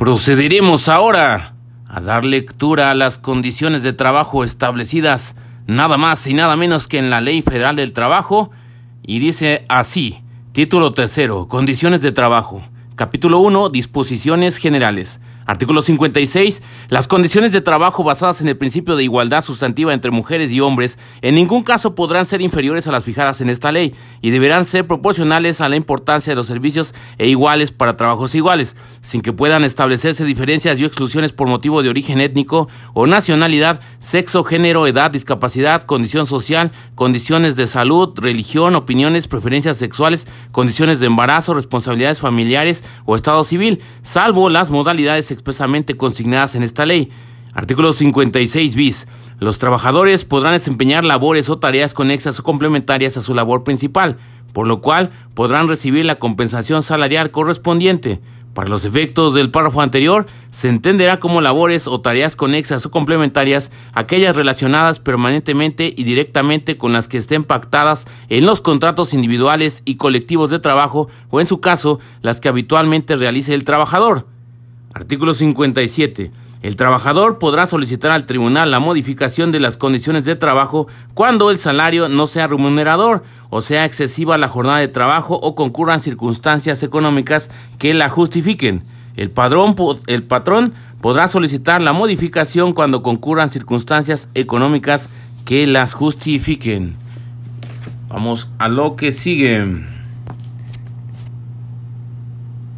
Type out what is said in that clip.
Procederemos ahora a dar lectura a las condiciones de trabajo establecidas nada más y nada menos que en la Ley Federal del Trabajo y dice así, título tercero, condiciones de trabajo, capítulo 1, disposiciones generales. Artículo 56. Las condiciones de trabajo basadas en el principio de igualdad sustantiva entre mujeres y hombres en ningún caso podrán ser inferiores a las fijadas en esta ley y deberán ser proporcionales a la importancia de los servicios e iguales para trabajos iguales, sin que puedan establecerse diferencias y exclusiones por motivo de origen étnico o nacionalidad, sexo, género, edad, discapacidad, condición social, condiciones de salud, religión, opiniones, preferencias sexuales, condiciones de embarazo, responsabilidades familiares o estado civil, salvo las modalidades expresamente consignadas en esta ley. Artículo 56 bis. Los trabajadores podrán desempeñar labores o tareas conexas o complementarias a su labor principal, por lo cual podrán recibir la compensación salarial correspondiente. Para los efectos del párrafo anterior, se entenderá como labores o tareas conexas o complementarias aquellas relacionadas permanentemente y directamente con las que estén pactadas en los contratos individuales y colectivos de trabajo o en su caso las que habitualmente realice el trabajador. Artículo 57. El trabajador podrá solicitar al tribunal la modificación de las condiciones de trabajo cuando el salario no sea remunerador o sea excesiva la jornada de trabajo o concurran circunstancias económicas que la justifiquen. El, padrón, el patrón podrá solicitar la modificación cuando concurran circunstancias económicas que las justifiquen. Vamos a lo que sigue.